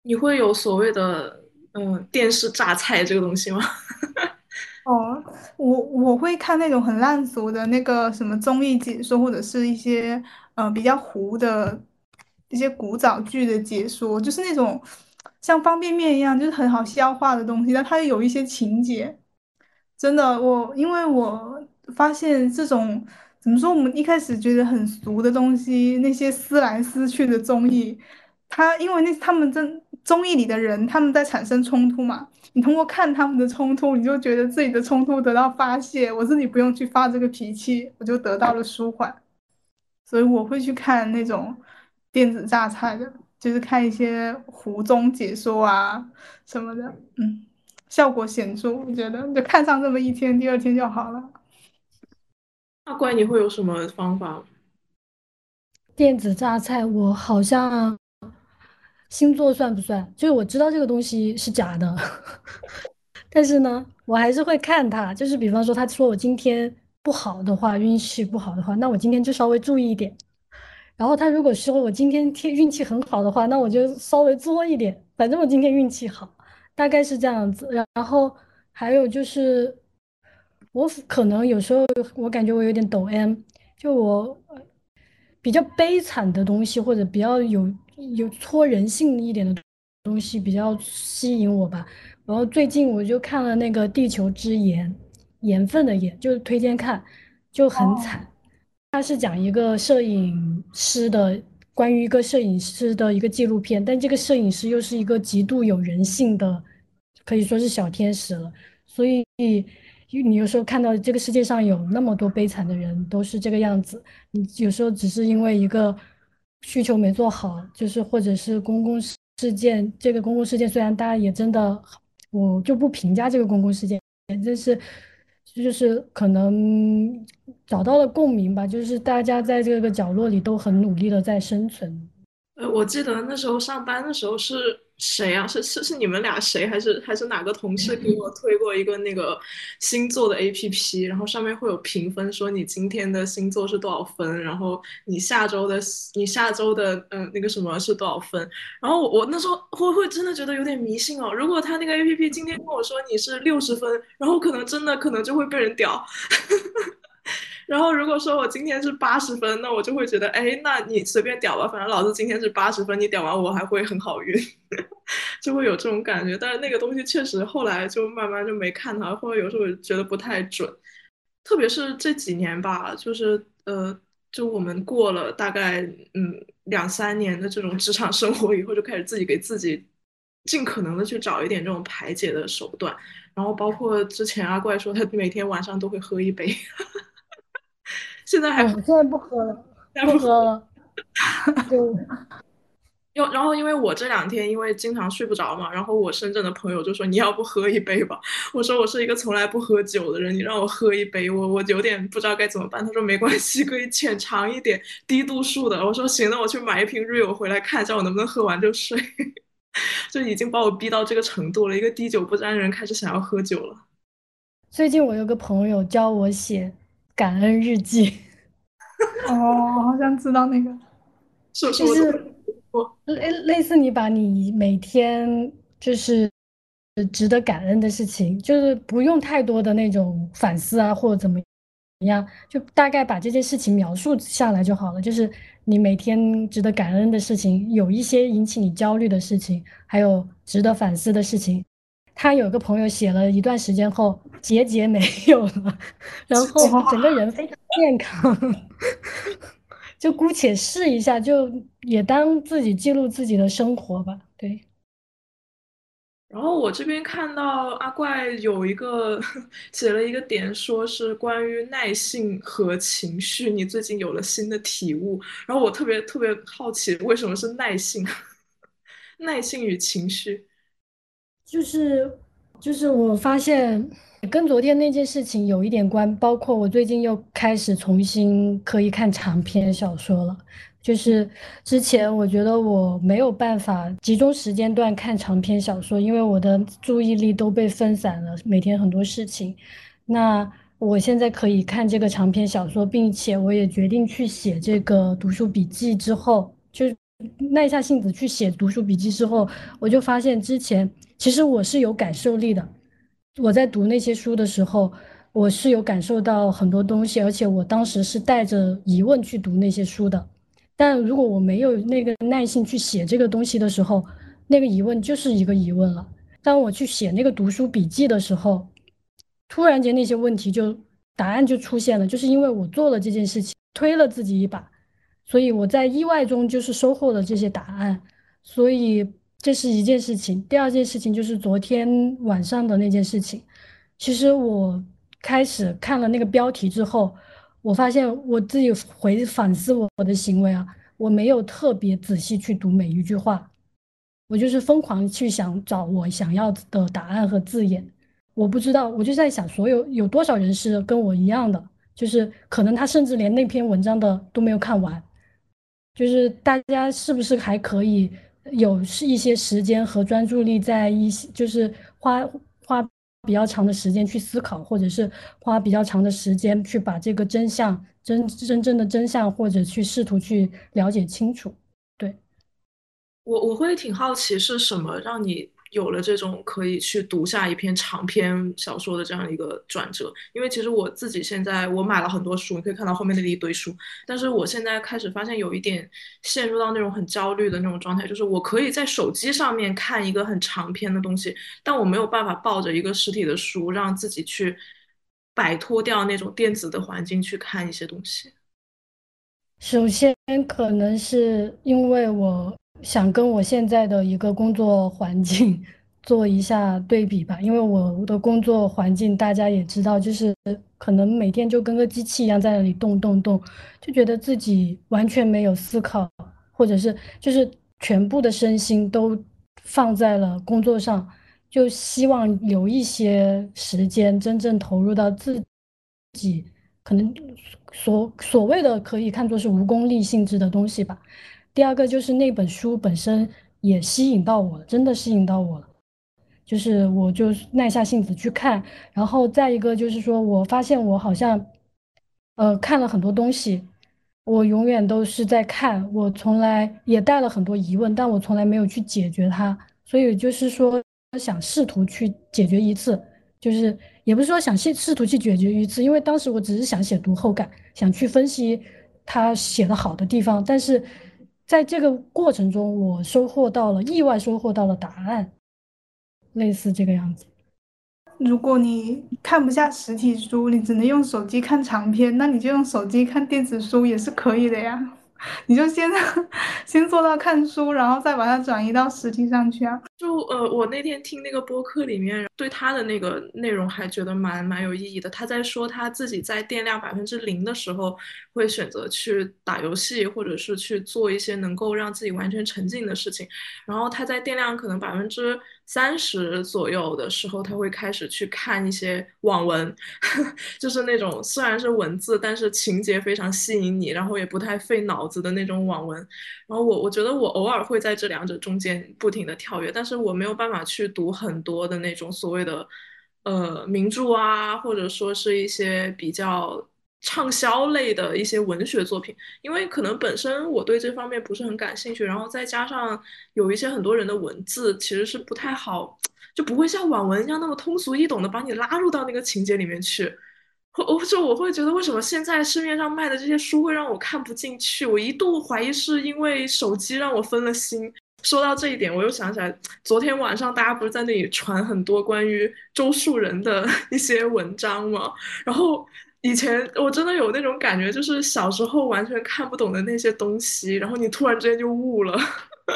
Speaker 1: 你会有所谓的嗯电视榨菜这个东西吗？
Speaker 2: 哦，我我会看那种很烂俗的那个什么综艺解说，或者是一些呃比较糊的一些古早剧的解说，就是那种像方便面一样，就是很好消化的东西，但它有一些情节，真的，我因为我发现这种怎么说，我们一开始觉得很俗的东西，那些撕来撕去的综艺，它因为那他们真综艺里的人他们在产生冲突嘛。你通过看他们的冲突，你就觉得自己的冲突得到发泄，我自己不用去发这个脾气，我就得到了舒缓。所以我会去看那种电子榨菜的，就是看一些胡综解说啊什么的，嗯，效果显著。我觉得就看上这么一天，第二天就好了。
Speaker 1: 那怪，你会有什么方法？
Speaker 3: 电子榨菜，我好像。星座算不算？就是我知道这个东西是假的，但是呢，我还是会看它。就是比方说，他说我今天不好的话，运气不好的话，那我今天就稍微注意一点。然后他如果说我今天天运气很好的话，那我就稍微作一点。反正我今天运气好，大概是这样子。然后还有就是，我可能有时候我感觉我有点抖 M，就我比较悲惨的东西或者比较有。有戳人性一点的东西比较吸引我吧，然后最近我就看了那个《地球之盐》，盐分的盐，就是推荐看，就很惨。它是讲一个摄影师的，关于一个摄影师的一个纪录片，但这个摄影师又是一个极度有人性的，可以说是小天使了。所以因为你有时候看到这个世界上有那么多悲惨的人，都是这个样子，你有时候只是因为一个。需求没做好，就是或者是公共事件，这个公共事件虽然大家也真的，我就不评价这个公共事件，但是就是可能找到了共鸣吧，就是大家在这个角落里都很努力的在生存。
Speaker 1: 呃，我记得那时候上班的时候是。谁啊？是是是你们俩谁？还是还是哪个同事给我推过一个那个星座的 A P P？然后上面会有评分，说你今天的星座是多少分，然后你下周的你下周的嗯那个什么是多少分？然后我我那时候会会真的觉得有点迷信哦。如果他那个 A P P 今天跟我说你是六十分，然后可能真的可能就会被人屌。然后如果说我今天是八十分，那我就会觉得，哎，那你随便屌吧，反正老子今天是八十分，你屌完我还会很好运，就会有这种感觉。但是那个东西确实后来就慢慢就没看它，或者有时候觉得不太准。特别是这几年吧，就是呃，就我们过了大概嗯两三年的这种职场生活以后，就开始自己给自己尽可能的去找一点这种排解的手段。然后包括之前阿怪说他每天晚上都会喝一杯。现在还
Speaker 3: 现在不喝了，不喝了。就，
Speaker 1: 又然后因为我这两天因为经常睡不着嘛，然后我深圳的朋友就说你要不喝一杯吧。我说我是一个从来不喝酒的人，你让我喝一杯，我我有点不知道该怎么办。他说没关系，可以浅尝一点低度数的。我说行，那我去买一瓶 Rio 回来看一下我能不能喝完就睡。就已经把我逼到这个程度了，一个滴酒不沾的人开始想要喝酒了。
Speaker 3: 最近我有个朋友教我写。感恩日记，
Speaker 2: 哦，我好像知道那个，
Speaker 1: 就是
Speaker 3: 类类似你把你每天就是值得感恩的事情，就是不用太多的那种反思啊，或者怎么样，就大概把这件事情描述下来就好了。就是你每天值得感恩的事情，有一些引起你焦虑的事情，还有值得反思的事情。他有个朋友写了一段时间后，结节没有了，然后整个人非常健康，就姑且试一下，就也当自己记录自己的生活吧。对。
Speaker 1: 然后我这边看到阿怪有一个 写了一个点，说是关于耐性和情绪，你最近有了新的体悟。然后我特别特别好奇，为什么是耐性？耐性与情绪。
Speaker 3: 就是就是我发现跟昨天那件事情有一点关，包括我最近又开始重新可以看长篇小说了。就是之前我觉得我没有办法集中时间段看长篇小说，因为我的注意力都被分散了，每天很多事情。那我现在可以看这个长篇小说，并且我也决定去写这个读书笔记之后，就耐下性子去写读书笔记之后，我就发现之前其实我是有感受力的。我在读那些书的时候，我是有感受到很多东西，而且我当时是带着疑问去读那些书的。但如果我没有那个耐心去写这个东西的时候，那个疑问就是一个疑问了。当我去写那个读书笔记的时候，突然间那些问题就答案就出现了，就是因为我做了这件事情，推了自己一把，所以我在意外中就是收获了这些答案。所以这是一件事情。第二件事情就是昨天晚上的那件事情。其实我开始看了那个标题之后。我发现我自己回反思我的行为啊，我没有特别仔细去读每一句话，我就是疯狂去想找我想要的答案和字眼。我不知道，我就在想，所有有多少人是跟我一样的，就是可能他甚至连那篇文章的都没有看完。就是大家是不是还可以有是一些时间和专注力在一些，就是花花。比较长的时间去思考，或者是花比较长的时间去把这个真相真真正的真相，或者去试图去了解清楚。对
Speaker 1: 我，我会挺好奇是什么让你。有了这种可以去读下一篇长篇小说的这样一个转折，因为其实我自己现在我买了很多书，你可以看到后面那一堆书，但是我现在开始发现有一点陷入到那种很焦虑的那种状态，就是我可以在手机上面看一个很长篇的东西，但我没有办法抱着一个实体的书，让自己去摆脱掉那种电子的环境去看一些东西。
Speaker 3: 首先，可能是因为我。想跟我现在的一个工作环境 做一下对比吧，因为我的工作环境大家也知道，就是可能每天就跟个机器一样在那里动动动，就觉得自己完全没有思考，或者是就是全部的身心都放在了工作上，就希望有一些时间真正投入到自己可能所所谓的可以看作是无功利性质的东西吧。第二个就是那本书本身也吸引到我了，真的吸引到我了，就是我就耐下性子去看，然后再一个就是说我发现我好像，呃，看了很多东西，我永远都是在看，我从来也带了很多疑问，但我从来没有去解决它，所以就是说想试图去解决一次，就是也不是说想试试图去解决一次，因为当时我只是想写读后感，想去分析他写的好的地方，但是。在这个过程中，我收获到了意外，收获到了答案，类似这个样子。
Speaker 2: 如果你看不下实体书，你只能用手机看长篇，那你就用手机看电子书也是可以的呀。你就先 先做到看书，然后再把它转移到实体上去啊。
Speaker 1: 就呃，我那天听那个播客里面，对他的那个内容还觉得蛮蛮有意义的。他在说他自己在电量百分之零的时候，会选择去打游戏，或者是去做一些能够让自己完全沉浸的事情。然后他在电量可能百分之三十左右的时候，他会开始去看一些网文，就是那种虽然是文字，但是情节非常吸引你，然后也不太费脑子的那种网文。然后我我觉得我偶尔会在这两者中间不停的跳跃，但是我没有办法去读很多的那种所谓的呃名著啊，或者说是一些比较畅销类的一些文学作品，因为可能本身我对这方面不是很感兴趣，然后再加上有一些很多人的文字其实是不太好，就不会像网文一样那么通俗易懂的把你拉入到那个情节里面去。我就我会觉得，为什么现在市面上卖的这些书会让我看不进去？我一度怀疑是因为手机让我分了心。说到这一点，我又想起来，昨天晚上大家不是在那里传很多关于周树人的 一些文章吗？然后以前我真的有那种感觉，就是小时候完全看不懂的那些东西，然后你突然之间就悟了。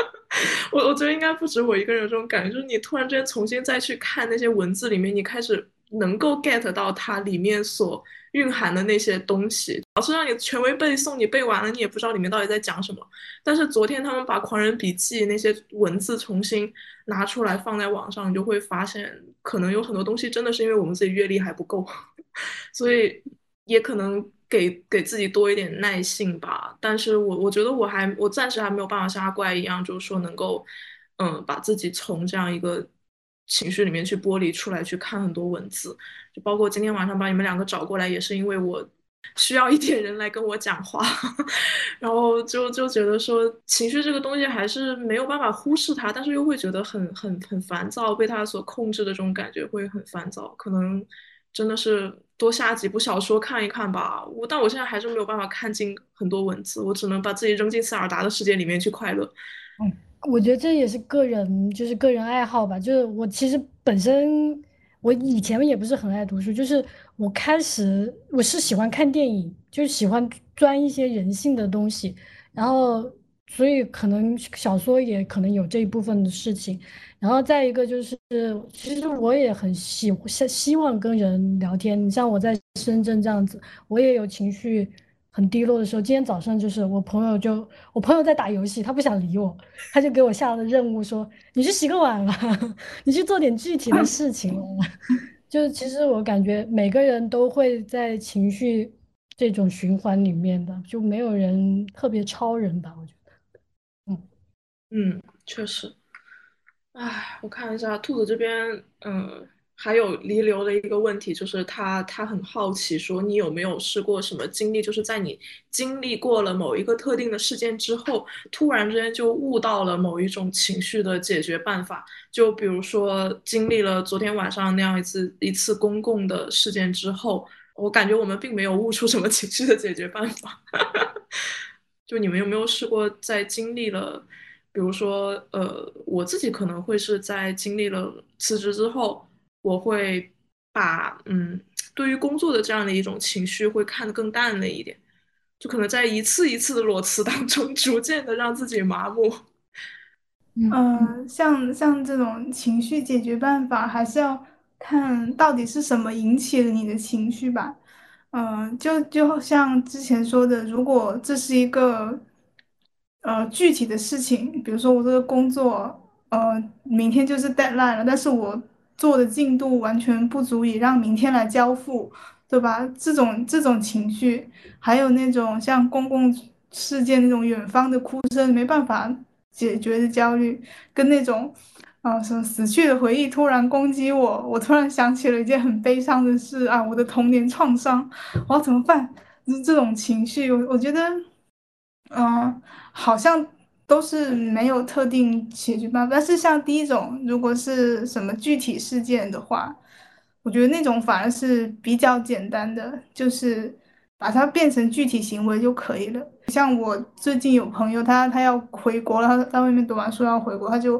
Speaker 1: 我我觉得应该不止我一个人有这种感觉，就是你突然之间重新再去看那些文字里面，你开始。能够 get 到它里面所蕴含的那些东西。老师让你全文背诵，你背完了，你也不知道里面到底在讲什么。但是昨天他们把《狂人笔记》那些文字重新拿出来放在网上，你就会发现，可能有很多东西真的是因为我们自己阅历还不够，所以也可能给给自己多一点耐性吧。但是我我觉得我还我暂时还没有办法像阿怪一样，就是说能够嗯把自己从这样一个。情绪里面去剥离出来，去看很多文字，就包括今天晚上把你们两个找过来，也是因为我需要一点人来跟我讲话，然后就就觉得说情绪这个东西还是没有办法忽视它，但是又会觉得很很很烦躁，被它所控制的这种感觉会很烦躁，可能真的是多下几部小说看一看吧。我但我现在还是没有办法看进很多文字，我只能把自己扔进塞尔达的世界里面去快乐。
Speaker 3: 嗯。我觉得这也是个人，就是个人爱好吧。就是我其实本身，我以前也不是很爱读书，就是我开始我是喜欢看电影，就是喜欢钻一些人性的东西，然后所以可能小说也可能有这一部分的事情。然后再一个就是，其实我也很喜希希望跟人聊天。你像我在深圳这样子，我也有情绪。很低落的时候，今天早上就是我朋友就我朋友在打游戏，他不想理我，他就给我下了任务，说你去洗个碗吧，你去做点具体的事情。就是其实我感觉每个人都会在情绪这种循环里面的，就没有人特别超人吧？我觉得，
Speaker 1: 嗯，确实。哎，我看一下兔子这边，嗯。还有离流的一个问题，就是他他很好奇，说你有没有试过什么经历，就是在你经历过了某一个特定的事件之后，突然之间就悟到了某一种情绪的解决办法。就比如说经历了昨天晚上那样一次一次公共的事件之后，我感觉我们并没有悟出什么情绪的解决办法。就你们有没有试过在经历了，比如说呃，我自己可能会是在经历了辞职之后。我会把嗯，对于工作的这样的一种情绪会看得更淡了一点，就可能在一次一次的裸辞当中，逐渐的让自己麻木。
Speaker 2: 嗯，像像这种情绪解决办法，还是要看到底是什么引起了你的情绪吧。嗯，就就像之前说的，如果这是一个呃具体的事情，比如说我这个工作，呃，明天就是 deadline 了，但是我。做的进度完全不足以让明天来交付，对吧？这种这种情绪，还有那种像公共事件那种远方的哭声，没办法解决的焦虑，跟那种啊什么死去的回忆突然攻击我，我突然想起了一件很悲伤的事啊，我的童年创伤，我要怎么办？这这种情绪，我我觉得，嗯，好像。都是没有特定解决办法，但是像第一种，如果是什么具体事件的话，我觉得那种反而是比较简单的，就是把它变成具体行为就可以了。像我最近有朋友，他他要回国了，他在外面读完书要回国，他就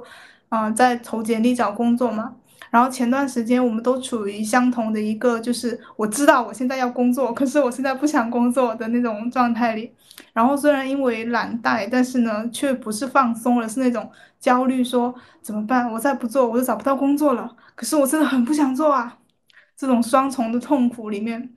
Speaker 2: 嗯在投简历找工作嘛。然后前段时间我们都处于相同的一个，就是我知道我现在要工作，可是我现在不想工作的那种状态里。然后虽然因为懒怠，但是呢，却不是放松了，是那种焦虑，说怎么办？我再不做，我就找不到工作了。可是我真的很不想做啊，这种双重的痛苦里面。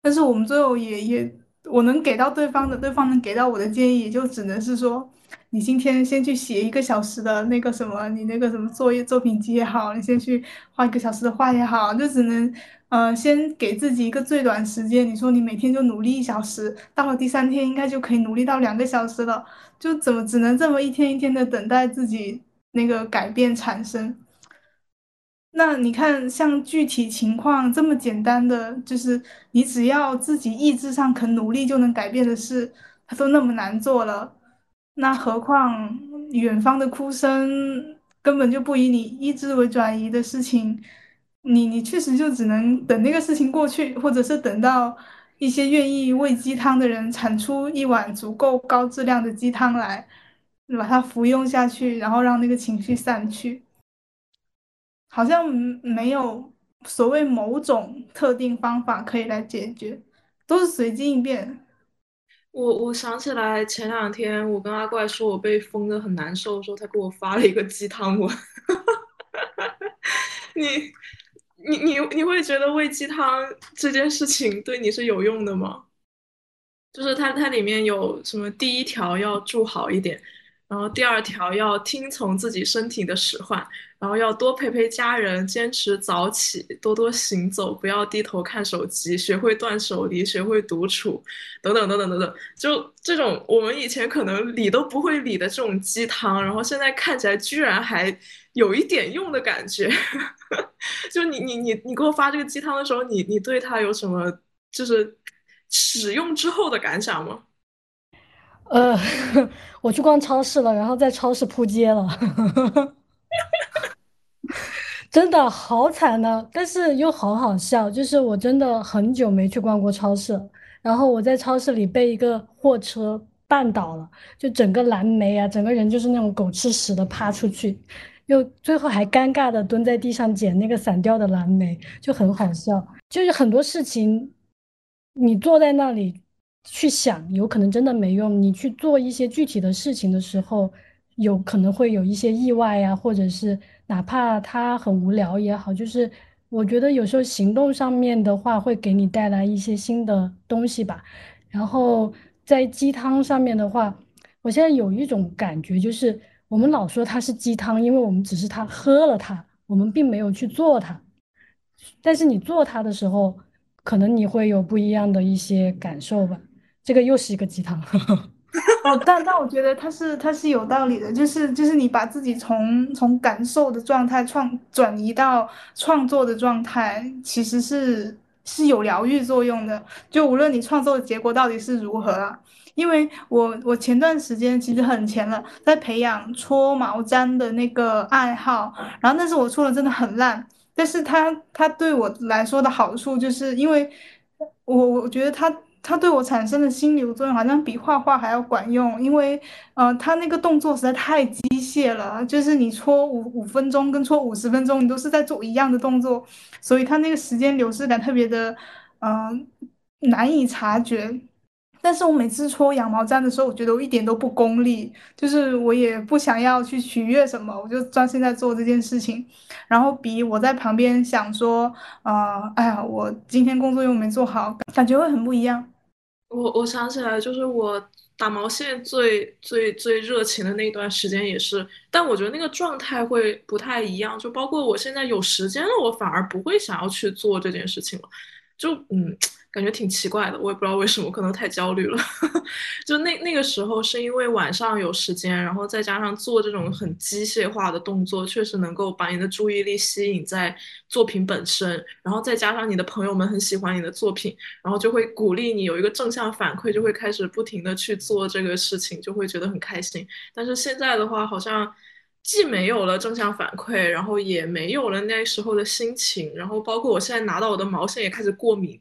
Speaker 2: 但是我们最后也也，我能给到对方的，对方能给到我的建议，就只能是说。你今天先去写一个小时的那个什么，你那个什么作业作品集也好，你先去画一个小时的画也好，就只能，呃，先给自己一个最短时间。你说你每天就努力一小时，到了第三天应该就可以努力到两个小时了，就怎么只能这么一天一天的等待自己那个改变产生？那你看，像具体情况这么简单的，就是你只要自己意志上肯努力就能改变的事，它都那么难做了。那何况远方的哭声根本就不以你意志为转移的事情，你你确实就只能等那个事情过去，或者是等到一些愿意喂鸡汤的人产出一碗足够高质量的鸡汤来，把它服用下去，然后让那个情绪散去。好像没有所谓某种特定方法可以来解决，都是随机应变。
Speaker 1: 我我想起来前两天我跟阿怪说我被封的很难受的时候，他给我发了一个鸡汤文。你你你你会觉得喂鸡汤这件事情对你是有用的吗？就是它它里面有什么？第一条要住好一点，然后第二条要听从自己身体的使唤，然后要多陪陪家人，坚持早起，多多行走，不要低头看手机，学会断舍离，学会独处，等等等等等等。就这种我们以前可能理都不会理的这种鸡汤，然后现在看起来居然还有一点用的感觉。就你你你你给我发这个鸡汤的时候，你你对它有什么就是？使用之后的感想吗？
Speaker 3: 呃，我去逛超市了，然后在超市扑街了，真的好惨呢，但是又好好笑。就是我真的很久没去逛过超市，然后我在超市里被一个货车绊倒了，就整个蓝莓啊，整个人就是那种狗吃屎的趴出去，又最后还尴尬的蹲在地上捡那个散掉的蓝莓，就很好笑。就是很多事情。你坐在那里去想，有可能真的没用。你去做一些具体的事情的时候，有可能会有一些意外呀，或者是哪怕它很无聊也好，就是我觉得有时候行动上面的话，会给你带来一些新的东西吧。然后在鸡汤上面的话，我现在有一种感觉，就是我们老说它是鸡汤，因为我们只是它喝了它，我们并没有去做它。但是你做它的时候，可能你会有不一样的一些感受吧，这个又是一个鸡汤。
Speaker 2: 哦，但但我觉得它是它是有道理的，就是就是你把自己从从感受的状态创转移到创作的状态，其实是是有疗愈作用的。就无论你创作的结果到底是如何啊，因为我我前段时间其实很前了，在培养搓毛毡的那个爱好，然后但是我搓的真的很烂。但是它它对我来说的好处，就是因为我我觉得它它对我产生的心理作用，好像比画画还要管用。因为呃，它那个动作实在太机械了，就是你搓五五分钟跟搓五十分钟，你都是在做一样的动作，所以它那个时间流逝感特别的嗯难以察觉。但是我每次搓羊毛毡的时候，我觉得我一点都不功利，就是我也不想要去取悦什么，我就专心在做这件事情。然后比我在旁边想说，啊，哎呀，我今天工作又没做好，感觉会很不一样。
Speaker 1: 我我想起来，就是我打毛线最最最热情的那段时间也是，但我觉得那个状态会不太一样。就包括我现在有时间了，我反而不会想要去做这件事情了。就嗯。感觉挺奇怪的，我也不知道为什么，可能太焦虑了。就那那个时候，是因为晚上有时间，然后再加上做这种很机械化的动作，确实能够把你的注意力吸引在作品本身，然后再加上你的朋友们很喜欢你的作品，然后就会鼓励你有一个正向反馈，就会开始不停的去做这个事情，就会觉得很开心。但是现在的话，好像。既没有了正向反馈，然后也没有了那时候的心情，然后包括我现在拿到我的毛线也开始过敏，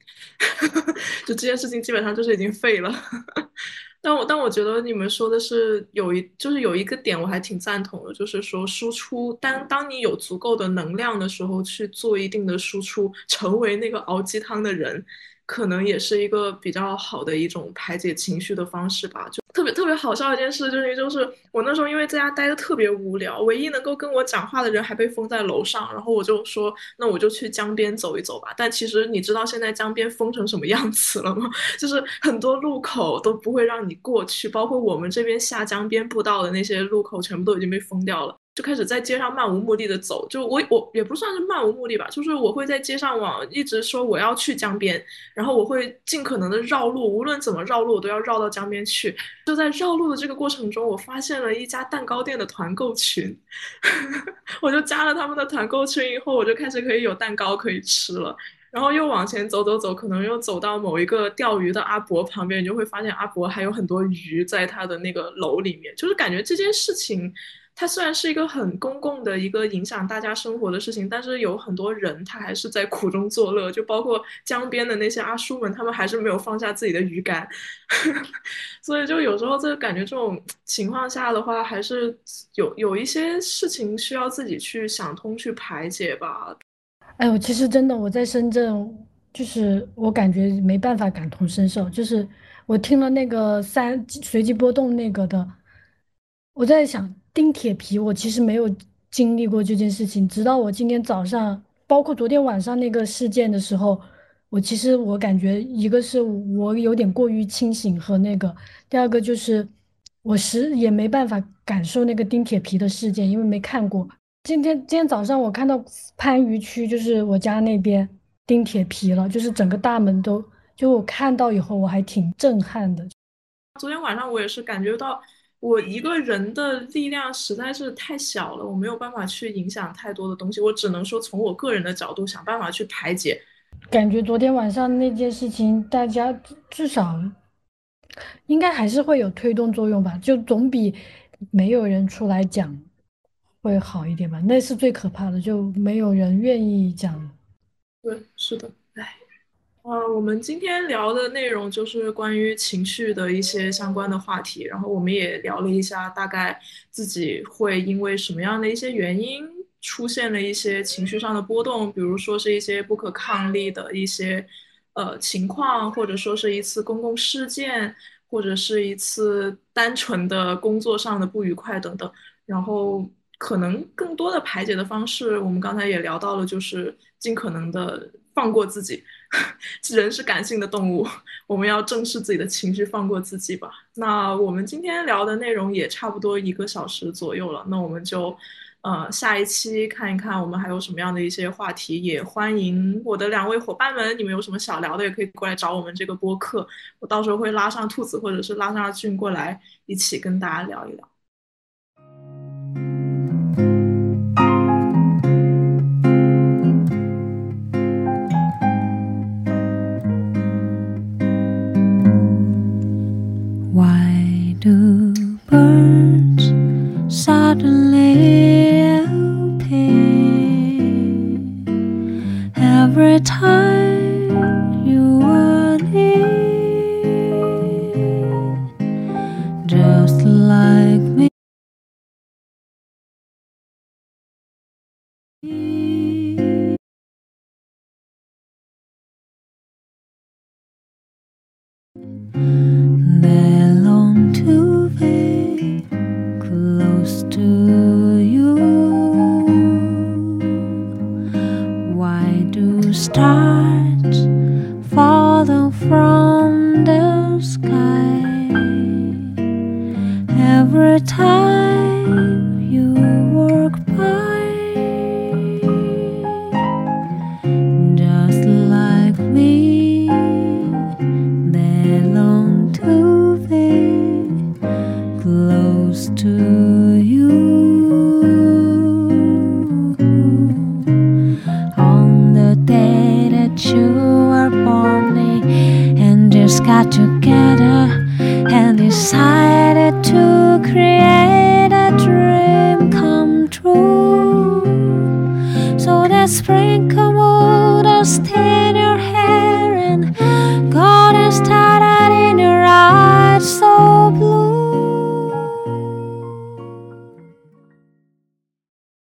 Speaker 1: 就这件事情基本上就是已经废了。但我但我觉得你们说的是有一就是有一个点我还挺赞同的，就是说输出当当你有足够的能量的时候去做一定的输出，成为那个熬鸡汤的人。可能也是一个比较好的一种排解情绪的方式吧。就特别特别好笑的一件事，就是就是我那时候因为在家待的特别无聊，唯一能够跟我讲话的人还被封在楼上，然后我就说，那我就去江边走一走吧。但其实你知道现在江边封成什么样子了吗？就是很多路口都不会让你过去，包括我们这边下江边步道的那些路口，全部都已经被封掉了。就开始在街上漫无目的的走，就我我也不算是漫无目的吧，就是我会在街上往一直说我要去江边，然后我会尽可能的绕路，无论怎么绕路我都要绕到江边去。就在绕路的这个过程中，我发现了一家蛋糕店的团购群，我就加了他们的团购群以后，我就开始可以有蛋糕可以吃了。然后又往前走走走，可能又走到某一个钓鱼的阿伯旁边，你就会发现阿伯还有很多鱼在他的那个楼里面，就是感觉这件事情。它虽然是一个很公共的一个影响大家生活的事情，但是有很多人他还是在苦中作乐，就包括江边的那些阿叔们，他们还是没有放下自己的鱼竿，所以就有时候这感觉这种情况下的话，还是有有一些事情需要自己去想通去排解吧。
Speaker 3: 哎，我其实真的我在深圳，就是我感觉没办法感同身受，就是我听了那个三随机波动那个的。我在想钉铁皮，我其实没有经历过这件事情，直到我今天早上包括昨天晚上那个事件的时候，我其实我感觉一个是我有点过于清醒和那个，第二个就是我实也没办法感受那个钉铁皮的事件，因为没看过。今天今天早上我看到番禺区就是我家那边钉铁皮了，就是整个大门都，就我看到以后我还挺震撼的。
Speaker 1: 昨天晚上我也是感觉到。我一个人的力量实在是太小了，我没有办法去影响太多的东西，我只能说从我个人的角度想办法去排解。
Speaker 3: 感觉昨天晚上那件事情，大家至少应该还是会有推动作用吧，就总比没有人出来讲会好一点吧。那是最可怕的，就没有人愿意讲。
Speaker 1: 对，是的，唉。呃，我们今天聊的内容就是关于情绪的一些相关的话题，然后我们也聊了一下，大概自己会因为什么样的一些原因出现了一些情绪上的波动，比如说是一些不可抗力的一些呃情况，或者说是一次公共事件，或者是一次单纯的工作上的不愉快等等，然后可能更多的排解的方式，我们刚才也聊到了，就是尽可能的放过自己。人是感性的动物，我们要正视自己的情绪，放过自己吧。那我们今天聊的内容也差不多一个小时左右了，那我们就呃下一期看一看我们还有什么样的一些话题。也欢迎我的两位伙伴们，你们有什么想聊的，也可以过来找我们这个播客。我到时候会拉上兔子或者是拉上阿俊过来，一起跟大家聊一聊。